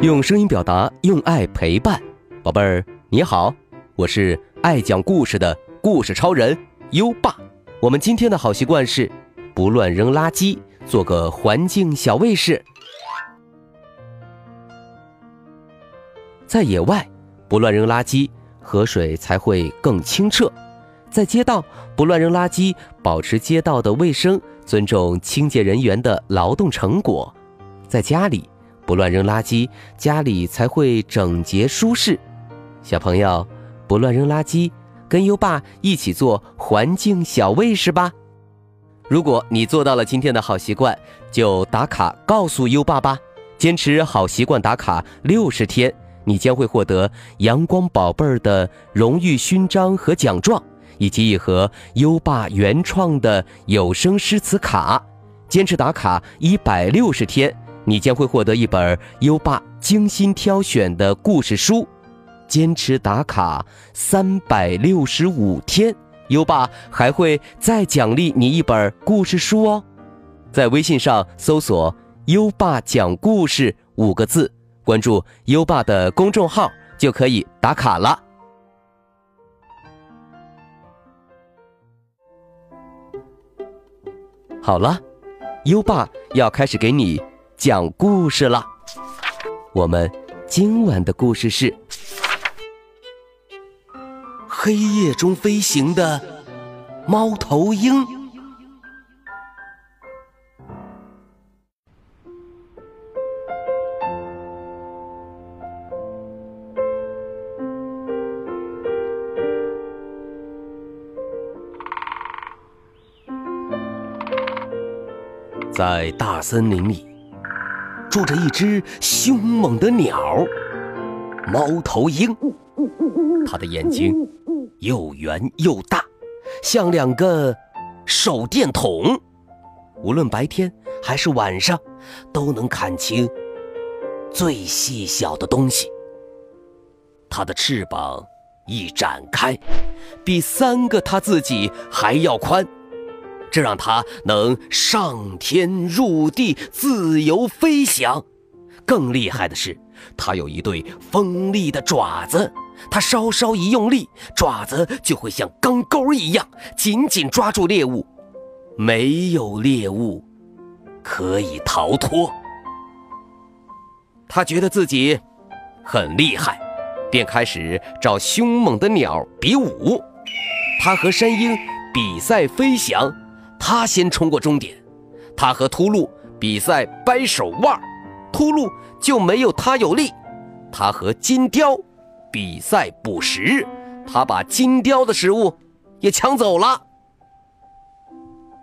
用声音表达，用爱陪伴，宝贝儿你好，我是爱讲故事的故事超人优爸。我们今天的好习惯是不乱扔垃圾，做个环境小卫士。在野外，不乱扔垃圾，河水才会更清澈；在街道，不乱扔垃圾，保持街道的卫生，尊重清洁人员的劳动成果；在家里，不乱扔垃圾，家里才会整洁舒适。小朋友，不乱扔垃圾，跟优爸一起做环境小卫士吧。如果你做到了今天的好习惯，就打卡告诉优爸吧。坚持好习惯打卡六十天。你将会获得阳光宝贝儿的荣誉勋章和奖状，以及一盒优爸原创的有声诗词卡。坚持打卡一百六十天，你将会获得一本优爸精心挑选的故事书。坚持打卡三百六十五天，优爸还会再奖励你一本故事书哦。在微信上搜索“优爸讲故事”五个字。关注优爸的公众号就可以打卡了。好了，优爸要开始给你讲故事了。我们今晚的故事是《黑夜中飞行的猫头鹰》。在大森林里，住着一只凶猛的鸟——猫头鹰。它的眼睛又圆又大，像两个手电筒，无论白天还是晚上，都能看清最细小的东西。它的翅膀一展开，比三个它自己还要宽。这让它能上天入地，自由飞翔。更厉害的是，它有一对锋利的爪子，它稍稍一用力，爪子就会像钢钩一样紧紧抓住猎物，没有猎物可以逃脱。他觉得自己很厉害，便开始找凶猛的鸟比武。他和山鹰比赛飞翔。他先冲过终点，他和秃鹿比赛掰手腕，秃鹿就没有他有力。他和金雕比赛捕食，他把金雕的食物也抢走了。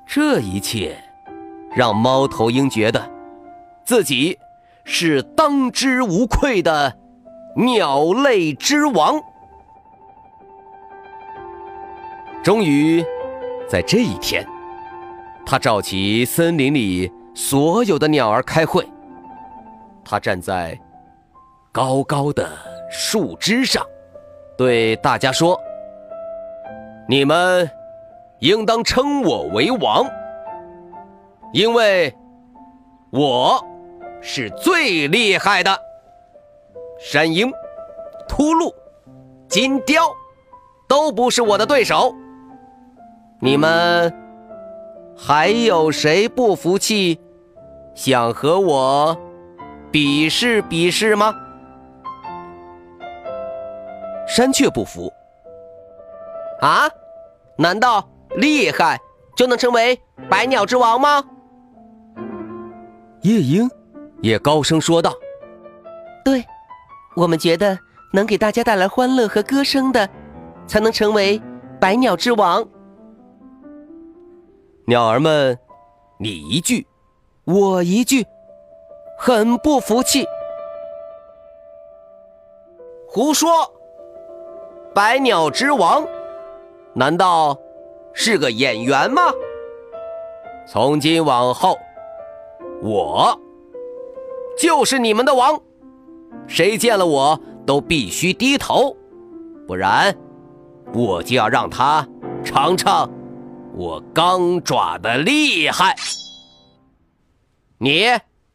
这一切让猫头鹰觉得自己是当之无愧的鸟类之王。终于，在这一天。他召集森林里所有的鸟儿开会。他站在高高的树枝上，对大家说：“你们应当称我为王，因为我是最厉害的。山鹰、秃噜、金雕都不是我的对手。你们。”还有谁不服气，想和我比试比试吗？山雀不服。啊？难道厉害就能成为百鸟之王吗？夜莺也高声说道：“对，我们觉得能给大家带来欢乐和歌声的，才能成为百鸟之王。”鸟儿们，你一句，我一句，很不服气。胡说！百鸟之王，难道是个演员吗？从今往后，我就是你们的王，谁见了我都必须低头，不然我就要让他尝尝。我钢爪的厉害，你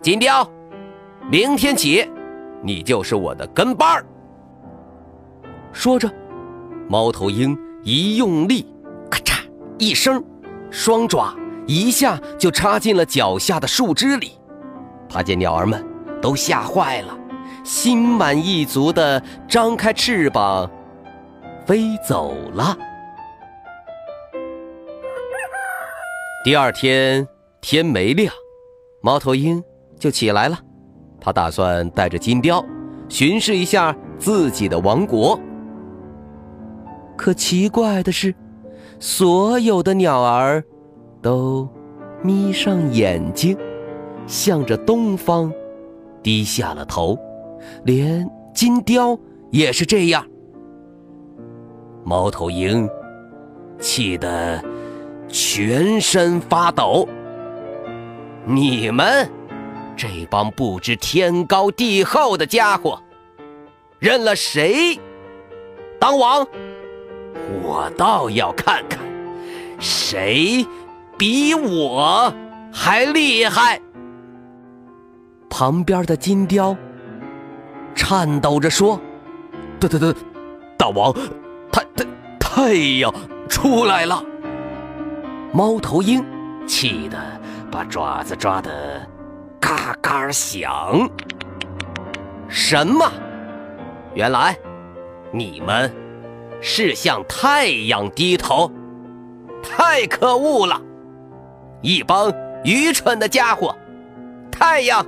金雕，明天起你就是我的跟班儿。说着，猫头鹰一用力，咔嚓一声，双爪一下就插进了脚下的树枝里。他见鸟儿们都吓坏了，心满意足地张开翅膀飞走了。第二天天没亮，猫头鹰就起来了。他打算带着金雕巡视一下自己的王国。可奇怪的是，所有的鸟儿都眯上眼睛，向着东方低下了头，连金雕也是这样。猫头鹰气得全身发抖。你们！这帮不知天高地厚的家伙，认了谁当王？我倒要看看，谁比我还厉害。旁边的金雕颤抖着说：“大、大、大，大王，太、太、太阳出来了！”猫头鹰气得把爪子抓得。嘎嘎响！什么？原来你们是向太阳低头？太可恶了！一帮愚蠢的家伙！太阳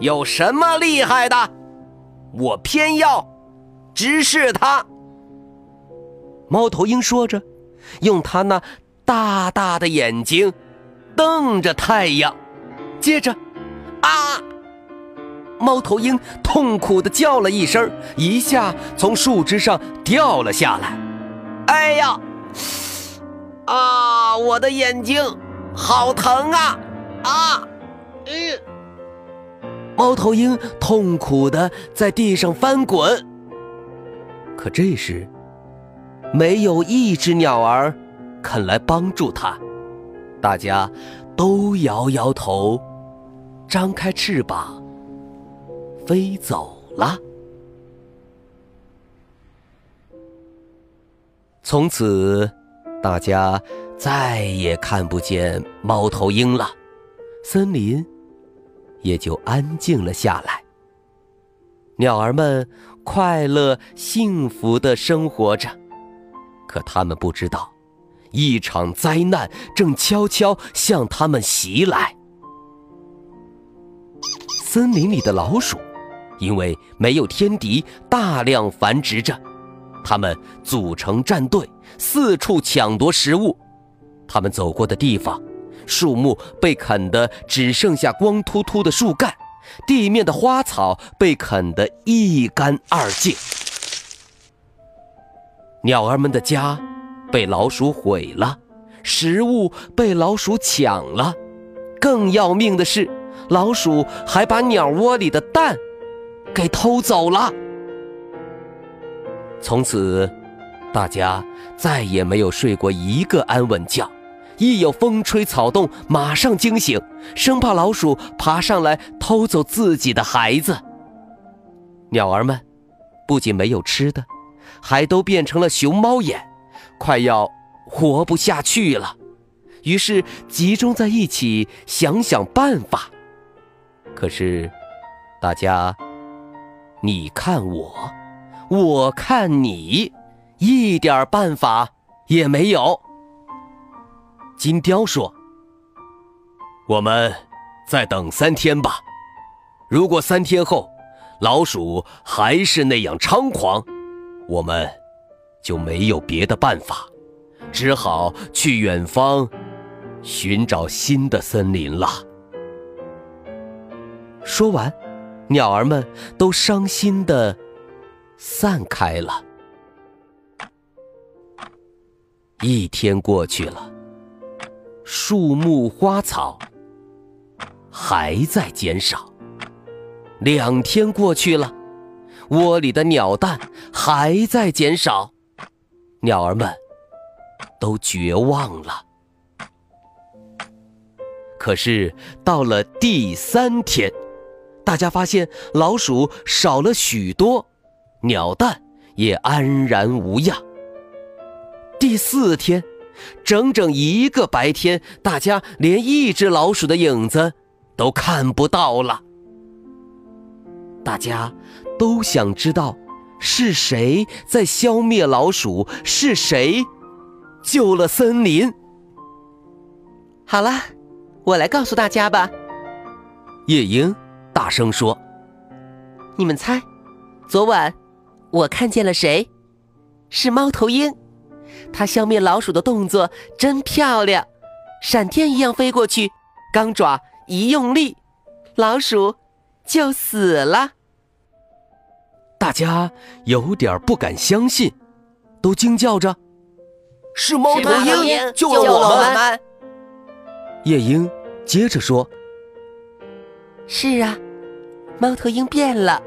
有什么厉害的？我偏要直视它！猫头鹰说着，用它那大大的眼睛瞪着太阳，接着。啊！猫头鹰痛苦的叫了一声，一下从树枝上掉了下来。哎呀！啊！我的眼睛好疼啊！啊！嗯。猫头鹰痛苦的在地上翻滚。可这时，没有一只鸟儿肯来帮助他，大家都摇摇头。张开翅膀，飞走了。从此，大家再也看不见猫头鹰了，森林也就安静了下来。鸟儿们快乐幸福的生活着，可他们不知道，一场灾难正悄悄向他们袭来。森林里的老鼠，因为没有天敌，大量繁殖着。它们组成战队，四处抢夺食物。它们走过的地方，树木被啃得只剩下光秃秃的树干，地面的花草被啃得一干二净。鸟儿们的家被老鼠毁了，食物被老鼠抢了。更要命的是。老鼠还把鸟窝里的蛋给偷走了。从此，大家再也没有睡过一个安稳觉，一有风吹草动，马上惊醒，生怕老鼠爬上来偷走自己的孩子。鸟儿们不仅没有吃的，还都变成了熊猫眼，快要活不下去了。于是集中在一起想想办法。可是，大家，你看我，我看你，一点办法也没有。金雕说：“我们再等三天吧。如果三天后老鼠还是那样猖狂，我们就没有别的办法，只好去远方寻找新的森林了。”说完，鸟儿们都伤心的散开了。一天过去了，树木花草还在减少；两天过去了，窝里的鸟蛋还在减少。鸟儿们都绝望了。可是到了第三天。大家发现老鼠少了许多，鸟蛋也安然无恙。第四天，整整一个白天，大家连一只老鼠的影子都看不到了。大家都想知道是谁在消灭老鼠，是谁救了森林。好了，我来告诉大家吧。夜莺大声说：“你们猜，昨晚我看见了谁？是猫头鹰。它消灭老鼠的动作真漂亮，闪电一样飞过去，钢爪一用力，老鼠就死了。”大家有点不敢相信，都惊叫着：“是猫头鹰救了我们！”夜莺接着说。是啊，猫头鹰变了，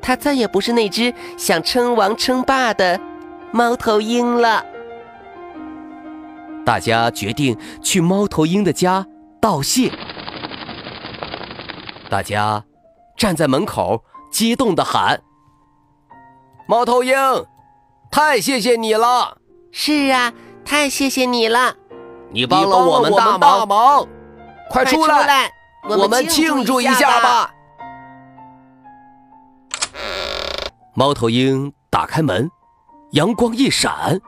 它再也不是那只想称王称霸的猫头鹰了。大家决定去猫头鹰的家道谢。大家站在门口，激动的喊：“猫头鹰，太谢谢你了！”“是啊，太谢谢你了！你帮了我们大忙，快出来！”我们庆祝一下吧！猫头鹰打开门，阳光一闪，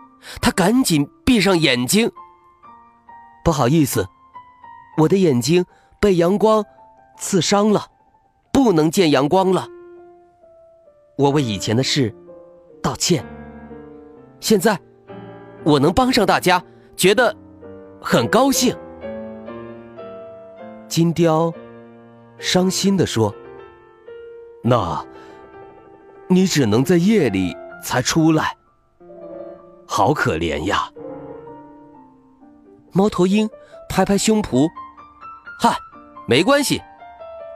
他赶紧闭上眼睛。不好意思，我的眼睛被阳光刺伤了，不能见阳光了。我为以前的事道歉。现在我能帮上大家，觉得很高兴。金雕伤心的说：“那，你只能在夜里才出来，好可怜呀。”猫头鹰拍拍胸脯：“嗨，没关系，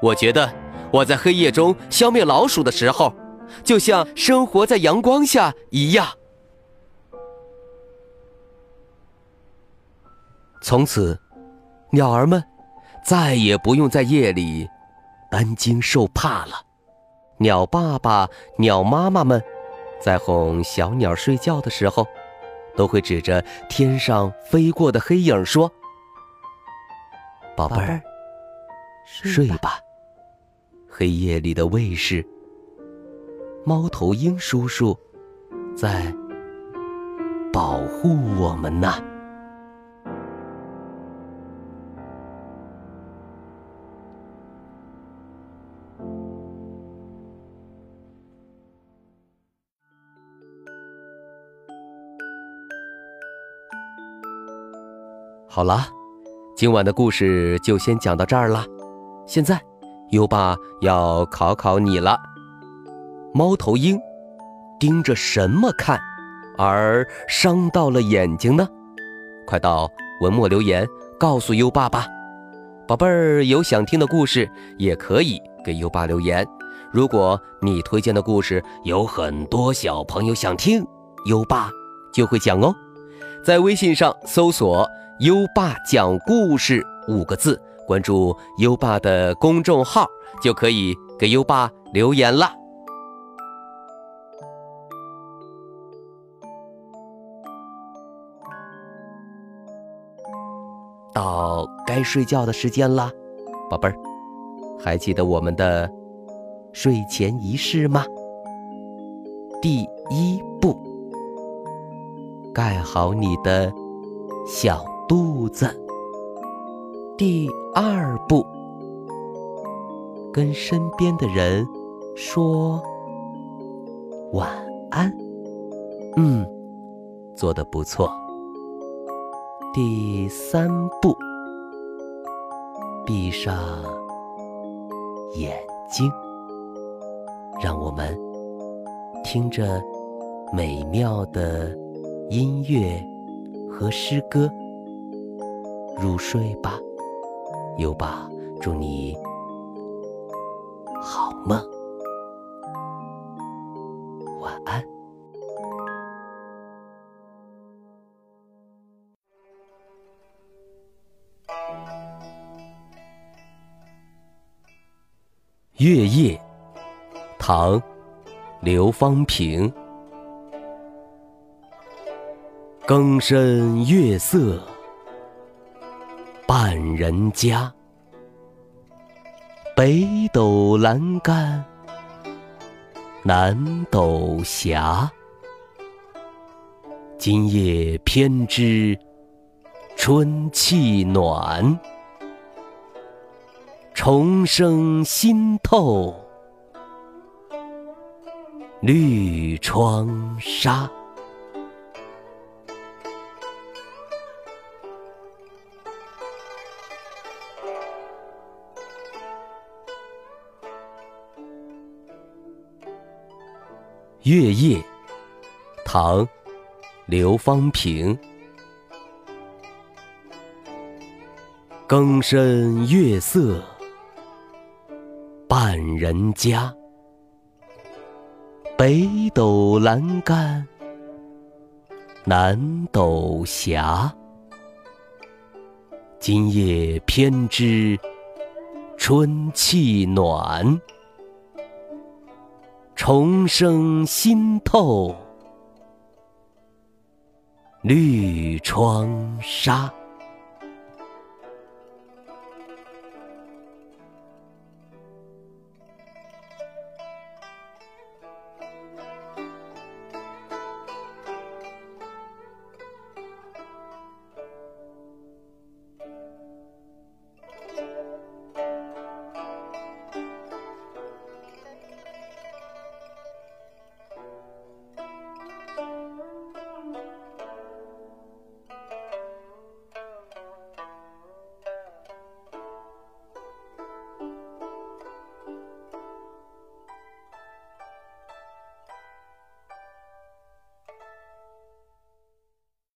我觉得我在黑夜中消灭老鼠的时候，就像生活在阳光下一样。”从此，鸟儿们。再也不用在夜里担惊受怕了。鸟爸爸、鸟妈妈们在哄小鸟睡觉的时候，都会指着天上飞过的黑影说：“宝贝儿，睡吧。黑夜里的卫士，猫头鹰叔叔在保护我们呢。”好了，今晚的故事就先讲到这儿了。现在，优爸要考考你了：猫头鹰盯着什么看，而伤到了眼睛呢？快到文末留言告诉优爸吧。宝贝儿，有想听的故事也可以给优爸留言。如果你推荐的故事有很多小朋友想听，优爸就会讲哦。在微信上搜索。优爸讲故事五个字，关注优爸的公众号就可以给优爸留言了。到该睡觉的时间啦，宝贝儿，还记得我们的睡前仪式吗？第一步，盖好你的小。肚子。第二步，跟身边的人说晚安。嗯，做的不错。第三步，闭上眼睛，让我们听着美妙的音乐和诗歌。入睡吧，优爸，祝你好梦，月夜，唐·刘方平。更深月色半人家，北斗阑干南斗斜。今夜偏知春气暖。重生心透绿窗纱。月夜，唐·刘方平。更深月色。半人家，北斗阑干南斗斜。今夜偏知春气暖，重生新透绿窗纱。